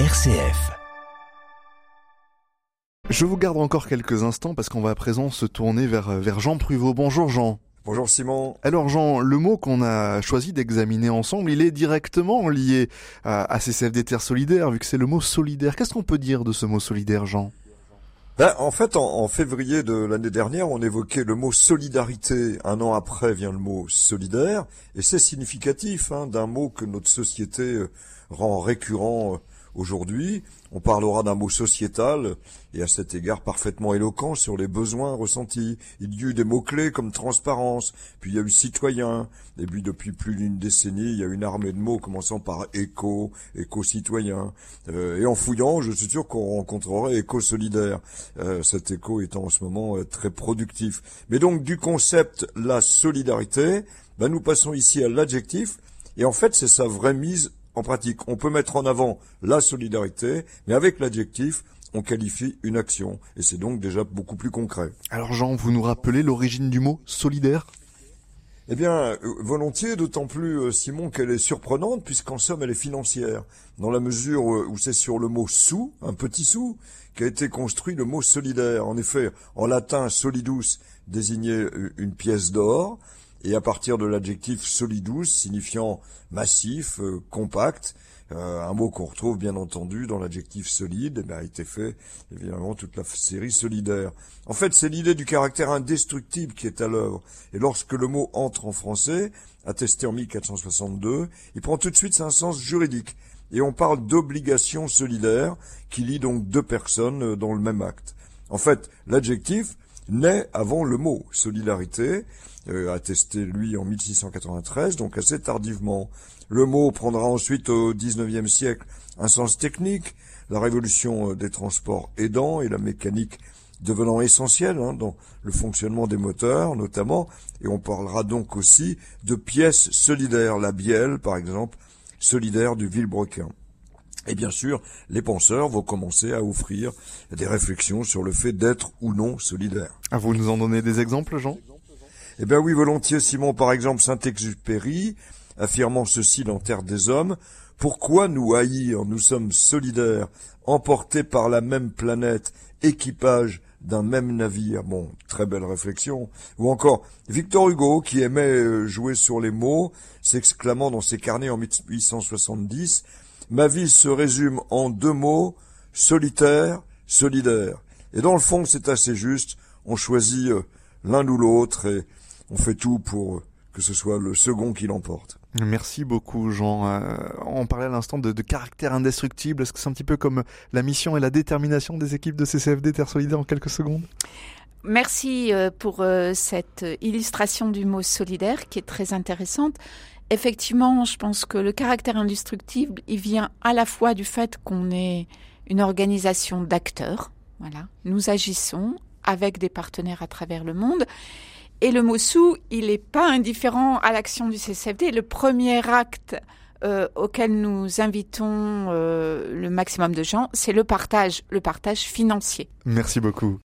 RCF. Je vous garde encore quelques instants parce qu'on va à présent se tourner vers, vers Jean Pruvot. Bonjour Jean. Bonjour Simon. Alors Jean, le mot qu'on a choisi d'examiner ensemble, il est directement lié à, à CCFD Terres Solidaires, vu que c'est le mot solidaire. Qu'est-ce qu'on peut dire de ce mot solidaire, Jean? Ben, en fait, en, en février de l'année dernière, on évoquait le mot solidarité. Un an après vient le mot solidaire, et c'est significatif hein, d'un mot que notre société euh, rend récurrent euh, aujourd'hui. On parlera d'un mot sociétal et à cet égard parfaitement éloquent sur les besoins ressentis. Il y a eu des mots-clés comme transparence, puis il y a eu citoyen, et puis depuis plus d'une décennie, il y a une armée de mots commençant par éco, éco-citoyen. Euh, et en fouillant, je suis sûr qu'on rencontrerait éco-solidaire. Euh, cet éco étant en ce moment euh, très productif. Mais donc du concept la solidarité, ben, nous passons ici à l'adjectif, et en fait c'est sa vraie mise en pratique. On peut mettre en avant la solidarité, mais avec l'adjectif, on qualifie une action. Et c'est donc déjà beaucoup plus concret. Alors Jean, vous nous rappelez l'origine du mot solidaire? Eh bien, euh, volontiers, d'autant plus, euh, Simon, qu'elle est surprenante, puisqu'en somme, elle est financière, dans la mesure euh, où c'est sur le mot sou, un petit sou, qu'a été construit le mot solidaire. En effet, en latin, solidus désignait une pièce d'or, et à partir de l'adjectif solidus, signifiant massif, euh, compact, euh, un mot qu'on retrouve bien entendu dans l'adjectif solide, eh a été fait évidemment toute la série solidaire. En fait, c'est l'idée du caractère indestructible qui est à l'œuvre. Et lorsque le mot entre en français, attesté en 1462, il prend tout de suite un sens juridique. Et on parle d'obligation solidaire qui lie donc deux personnes euh, dans le même acte. En fait, l'adjectif naît avant le mot solidarité, euh, attesté lui en 1693, donc assez tardivement. Le mot prendra ensuite au XIXe siècle un sens technique, la révolution euh, des transports aidant et la mécanique devenant essentielle hein, dans le fonctionnement des moteurs notamment, et on parlera donc aussi de pièces solidaires, la bielle par exemple, solidaire du Villebrequin. Et bien sûr, les penseurs vont commencer à offrir des réflexions sur le fait d'être ou non solidaire. Ah, vous nous en donnez des exemples, Jean? Eh bien oui, volontiers, Simon. Par exemple, Saint-Exupéry, affirmant ceci dans Terre des Hommes, pourquoi nous haïr Nous sommes solidaires, emportés par la même planète, équipage d'un même navire? Bon, très belle réflexion. Ou encore Victor Hugo, qui aimait euh, jouer sur les mots, s'exclamant dans ses carnets en 1870, Ma vie se résume en deux mots, solitaire, solidaire. Et dans le fond, c'est assez juste. On choisit euh, l'un ou l'autre et on fait tout pour que ce soit le second qui l'emporte. Merci beaucoup Jean. Euh, on parlait à l'instant de, de, caractère indestructible. Est-ce que c'est un petit peu comme la mission et la détermination des équipes de CCFD Terre Solidaire en quelques secondes? Merci euh, pour cette illustration du mot solidaire qui est très intéressante. Effectivement, je pense que le caractère indestructible, il vient à la fois du fait qu'on est une organisation d'acteurs. Voilà, nous agissons avec des partenaires à travers le monde. Et le mot sous, il n'est pas indifférent à l'action du CCFD. Le premier acte euh, auquel nous invitons euh, le maximum de gens, c'est le partage, le partage financier. Merci beaucoup.